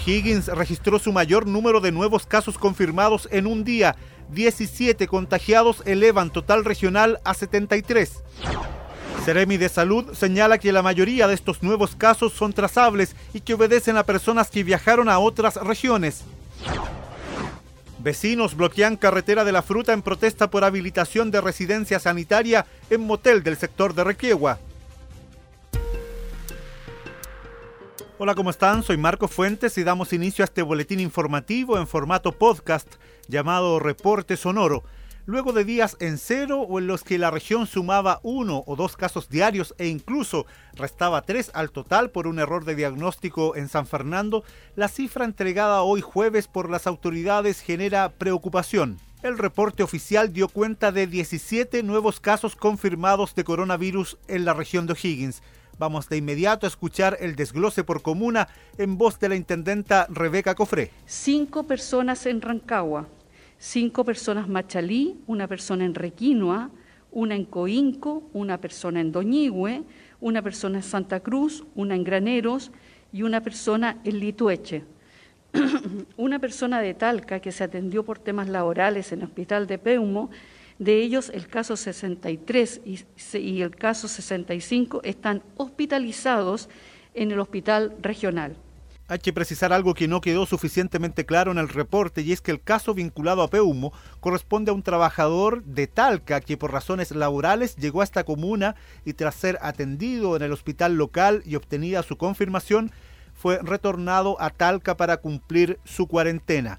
O'Higgins registró su mayor número de nuevos casos confirmados en un día. 17 contagiados elevan total regional a 73. Ceremi de Salud señala que la mayoría de estos nuevos casos son trazables y que obedecen a personas que viajaron a otras regiones. Vecinos bloquean carretera de la fruta en protesta por habilitación de residencia sanitaria en motel del sector de Requiegua. Hola, ¿cómo están? Soy Marco Fuentes y damos inicio a este boletín informativo en formato podcast llamado Reporte Sonoro. Luego de días en cero o en los que la región sumaba uno o dos casos diarios e incluso restaba tres al total por un error de diagnóstico en San Fernando, la cifra entregada hoy jueves por las autoridades genera preocupación. El reporte oficial dio cuenta de 17 nuevos casos confirmados de coronavirus en la región de O'Higgins Vamos de inmediato a escuchar el desglose por comuna en voz de la intendenta Rebeca Cofré. Cinco personas en Rancagua, cinco personas Machalí, una persona en Requinoa, una en Coinco, una persona en Doñigüe, una persona en Santa Cruz, una en Graneros y una persona en Litueche. una persona de Talca que se atendió por temas laborales en el hospital de Peumo de ellos, el caso 63 y, el caso 65 están hospitalizados en el hospital regional. Hay que precisar algo que no quedó suficientemente claro en el reporte y es que el caso vinculado a Peumo corresponde a un trabajador de Talca que por razones laborales llegó a esta comuna y tras ser atendido en el hospital local y obtenida su confirmación fue retornado a Talca para cumplir su cuarentena.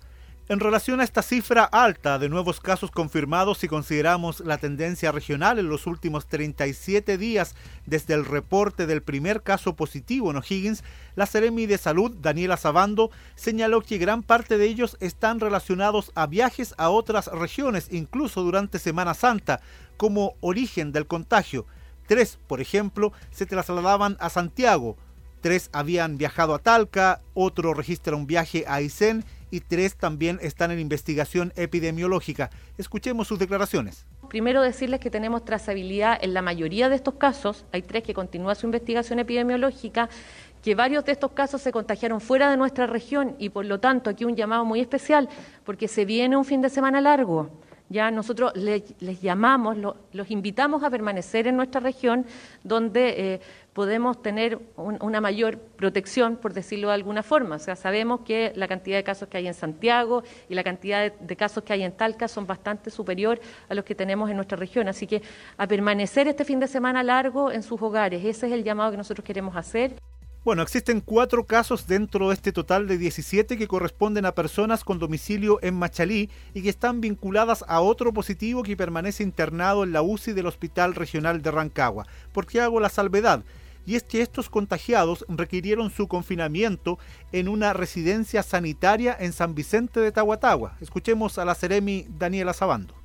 En relación a esta cifra alta de nuevos casos confirmados, si consideramos la tendencia regional en los últimos 37 días desde el reporte del primer caso positivo en O'Higgins, la Seremi de Salud, Daniela Sabando, señaló que gran parte de ellos están relacionados a viajes a otras regiones, incluso durante Semana Santa, como origen del contagio. Tres, por ejemplo, se trasladaban a Santiago, tres habían viajado a Talca, otro registra un viaje a Aysén y tres también están en investigación epidemiológica. Escuchemos sus declaraciones. Primero decirles que tenemos trazabilidad en la mayoría de estos casos, hay tres que continúa su investigación epidemiológica, que varios de estos casos se contagiaron fuera de nuestra región y por lo tanto aquí un llamado muy especial porque se viene un fin de semana largo. Ya nosotros les, llamamos, los invitamos a permanecer en nuestra región donde eh, podemos tener una mayor protección, por decirlo de alguna forma. O sea, sabemos que la cantidad de casos que hay en Santiago y la cantidad de, casos que hay en Talca son bastante superior a los que tenemos en nuestra región. Así que a permanecer este fin de semana largo en sus hogares, ese es el llamado que nosotros queremos hacer. Bueno, existen cuatro casos dentro de este total de 17 que corresponden a personas con domicilio en Machalí y que están vinculadas a otro positivo que permanece internado en la UCI del Hospital Regional de Rancagua. ¿Por qué hago la salvedad? Y es que estos contagiados requirieron su confinamiento en una residencia sanitaria en San Vicente de Tahuatagua. Escuchemos a la Ceremi Daniela Sabando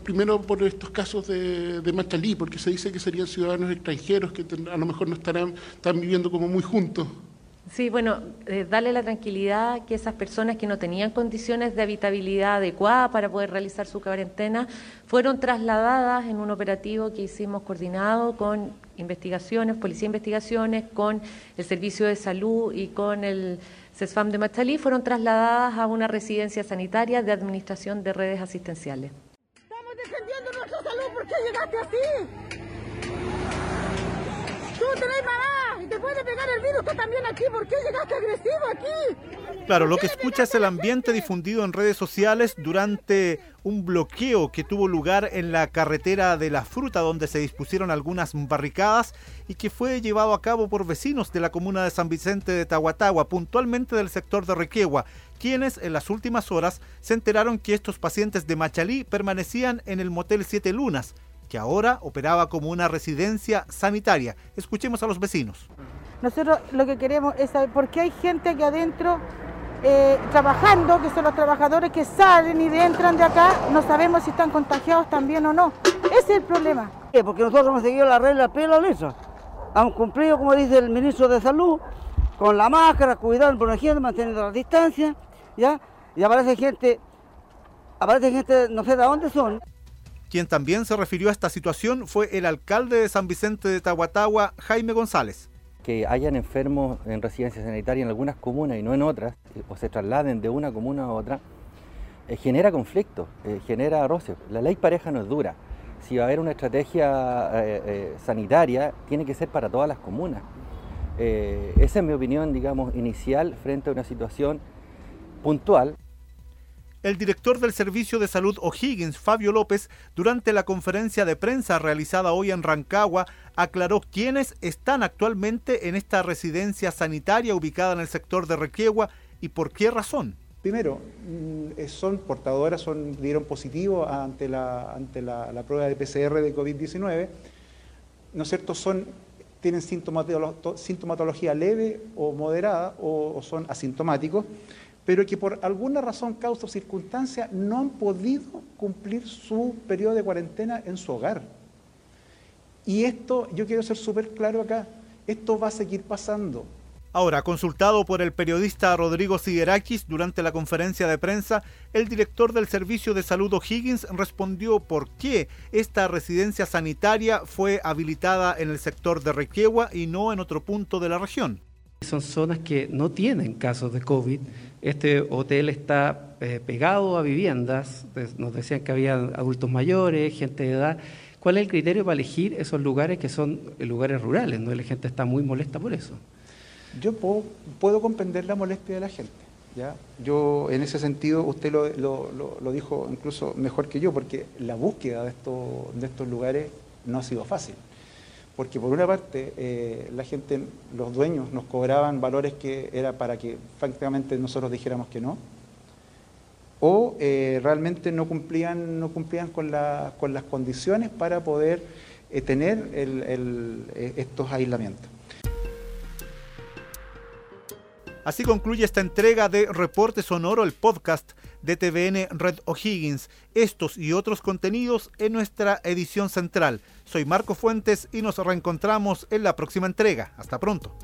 primero por estos casos de, de, Machalí, porque se dice que serían ciudadanos extranjeros que a lo mejor no estarán están viviendo como muy juntos. Sí, bueno, eh, darle la tranquilidad que esas personas que no tenían condiciones de habitabilidad adecuada para poder realizar su cuarentena fueron trasladadas en un operativo que hicimos coordinado con investigaciones, Policía Investigaciones, con el Servicio de Salud y con el CESFAM de Machalí, fueron trasladadas a una residencia sanitaria de administración de redes asistenciales ¿por qué llegaste así? Tú tenés mamá y te puede pegar el virus tú también aquí, ¿por qué llegaste agresivo aquí? Claro, lo que escucha es el ambiente difundido en redes sociales durante un bloqueo que tuvo lugar en la carretera de la fruta donde se dispusieron algunas barricadas y que fue llevado a cabo por vecinos de la comuna de San Vicente de Tahuatagua, puntualmente del sector de Requegua, quienes en las últimas horas se enteraron que estos pacientes de Machalí permanecían en el motel Siete Lunas, que ahora operaba como una residencia sanitaria. Escuchemos a los vecinos. Nosotros lo que queremos es saber por qué hay gente aquí adentro eh, trabajando, que son los trabajadores que salen y entran de acá, no sabemos si están contagiados también o no. Ese es el problema. Porque nosotros hemos seguido la regla pelo eso. Han cumplido, como dice el ministro de Salud, con la máscara, cuidando la gente, manteniendo la distancia ¿ya? Y aparece gente, aparece gente, no sé de dónde son. Quien también se refirió a esta situación fue el alcalde de San Vicente de Tahuatagua, Jaime González. Que hayan enfermos en residencia sanitaria en algunas comunas y no en otras, eh, o se trasladen de una comuna a otra, eh, genera conflicto, eh, genera roces. La ley pareja no es dura. Si va a haber una estrategia sanitaria, tiene que ser para todas las comunas. esa es mi opinión, digamos, inicial frente a una situación puntual. El director del Servicio de Salud O'Higgins, Fabio López, durante la conferencia de prensa realizada hoy en Rancagua, aclaró quiénes están actualmente en esta residencia sanitaria ubicada en el sector de Requiegua y por qué razón. Primero, mm, son portadoras, son, dieron positivo ante la, ante la, prueba de PCR de COVID-19, ¿no es cierto? Son, tienen sintomatología leve o moderada o son asintomáticos pero que por alguna razón, causa o circunstancia no han podido cumplir su periodo de cuarentena en su hogar. Y esto, yo quiero ser súper claro acá, esto va a seguir pasando. Ahora, consultado por el periodista Rodrigo Siguerakis durante la conferencia de prensa, el director del Servicio de Salud O'Higgins respondió por qué esta residencia sanitaria fue habilitada en el sector de Requiegua y no en otro punto de la región. Son zonas que no tienen casos de COVID. Este hotel está eh, pegado a viviendas. Nos decían que había adultos mayores, gente de edad. ¿Cuál es el criterio para elegir esos lugares que son lugares rurales? ¿no? La gente está muy molesta por eso. Yo puedo, comprender la molestia de la gente. ¿ya? Yo, en ese sentido, usted lo, dijo incluso mejor que yo, porque la búsqueda de estos lugares no ha sido fácil porque por una parte eh, la gente, los dueños nos cobraban valores que era para que francamente nosotros dijéramos que no, o eh, realmente no cumplían, no cumplían con, con las condiciones para poder eh, tener estos aislamientos. Así concluye esta entrega de Reporte Sonoro, el podcast de TVN Red O'Higgins. Estos y otros contenidos en nuestra edición central. Soy Marco Fuentes y nos reencontramos en la próxima entrega. Hasta pronto.